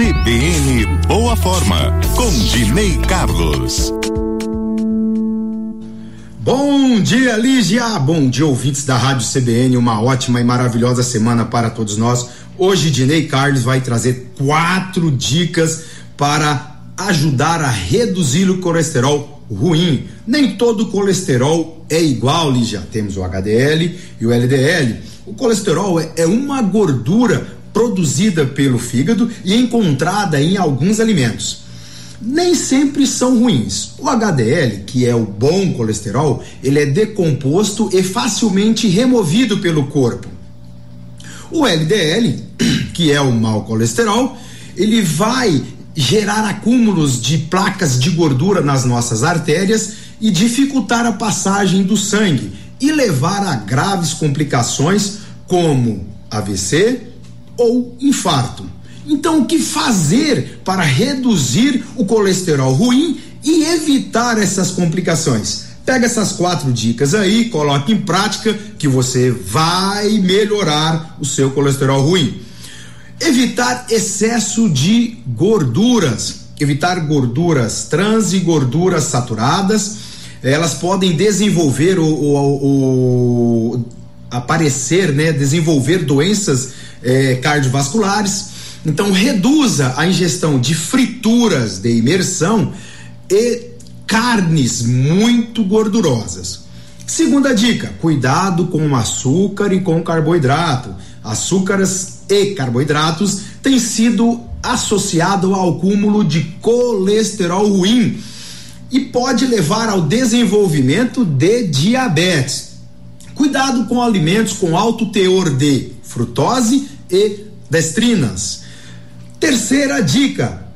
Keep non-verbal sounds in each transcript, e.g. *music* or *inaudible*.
CBN Boa Forma, com Dinei Carlos. Bom dia, Lígia. Bom dia, ouvintes da Rádio CBN. Uma ótima e maravilhosa semana para todos nós. Hoje, Dinei Carlos vai trazer quatro dicas para ajudar a reduzir o colesterol ruim. Nem todo colesterol é igual, Lígia. Temos o HDL e o LDL. O colesterol é, é uma gordura produzida pelo fígado e encontrada em alguns alimentos. Nem sempre são ruins. O HDL, que é o bom colesterol, ele é decomposto e facilmente removido pelo corpo. O LDL, *clears throat* que é o mau colesterol, ele vai gerar acúmulos de placas de gordura nas nossas artérias e dificultar a passagem do sangue e levar a graves complicações como AVC, ou infarto. Então, o que fazer para reduzir o colesterol ruim e evitar essas complicações? Pega essas quatro dicas aí, coloque em prática que você vai melhorar o seu colesterol ruim. Evitar excesso de gorduras, evitar gorduras trans e gorduras saturadas. Elas podem desenvolver o, o, o aparecer, né, desenvolver doenças é, cardiovasculares. Então, reduza a ingestão de frituras de imersão e carnes muito gordurosas. Segunda dica: cuidado com o açúcar e com o carboidrato. Açúcares e carboidratos têm sido associado ao acúmulo de colesterol ruim e pode levar ao desenvolvimento de diabetes. Cuidado com alimentos com alto teor de frutose e destrinas. Terceira dica: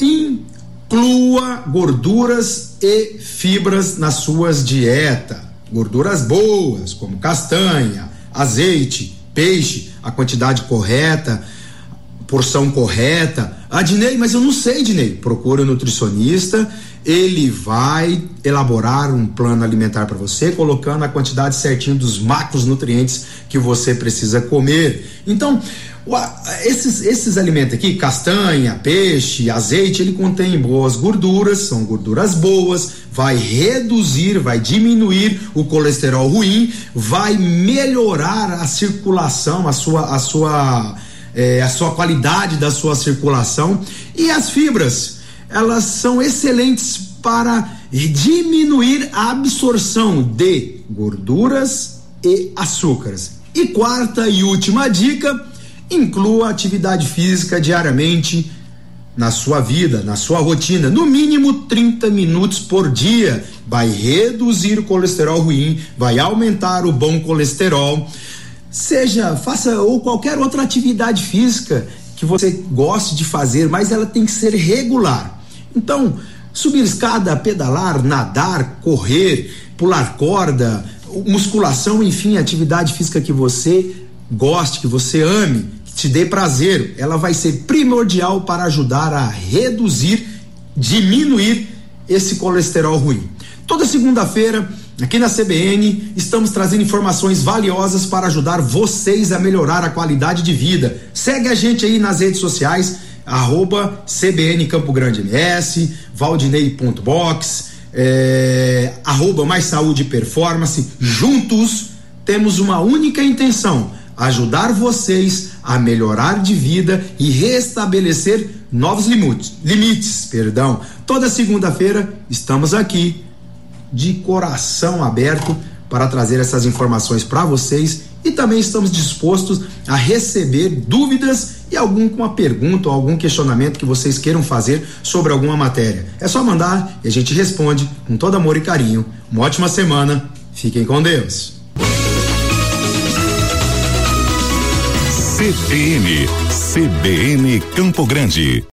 inclua gorduras e fibras nas suas dietas. Gorduras boas, como castanha, azeite, peixe, a quantidade correta, porção correta. Ah, Dinei, mas eu não sei, Dinei. Procura um nutricionista ele vai elaborar um plano alimentar para você, colocando a quantidade certinha dos macronutrientes que você precisa comer. Então, esses, esses alimentos aqui, castanha, peixe, azeite, ele contém boas gorduras, são gorduras boas, vai reduzir, vai diminuir o colesterol ruim, vai melhorar a circulação, a sua, a sua, é, a sua qualidade da sua circulação e as fibras elas são excelentes para diminuir a absorção de gorduras e açúcares. E quarta e última dica, inclua atividade física diariamente na sua vida, na sua rotina, no mínimo 30 minutos por dia. Vai reduzir o colesterol ruim, vai aumentar o bom colesterol. Seja, faça ou qualquer outra atividade física que você goste de fazer, mas ela tem que ser regular. Então, subir escada, pedalar, nadar, correr, pular corda, musculação, enfim, atividade física que você goste, que você ame, que te dê prazer, ela vai ser primordial para ajudar a reduzir, diminuir esse colesterol ruim. Toda segunda-feira, aqui na CBN, estamos trazendo informações valiosas para ajudar vocês a melhorar a qualidade de vida. Segue a gente aí nas redes sociais arroba CBN Campo Grande MS, Valdinei.box, é, arroba Mais Saúde e Performance. Juntos temos uma única intenção: ajudar vocês a melhorar de vida e restabelecer novos limites. Limites, perdão. Toda segunda-feira estamos aqui de coração aberto para trazer essas informações para vocês e também estamos dispostos a receber dúvidas e algum com uma pergunta ou algum questionamento que vocês queiram fazer sobre alguma matéria. É só mandar e a gente responde com todo amor e carinho. Uma ótima semana. Fiquem com Deus. CBN, CBN Campo Grande.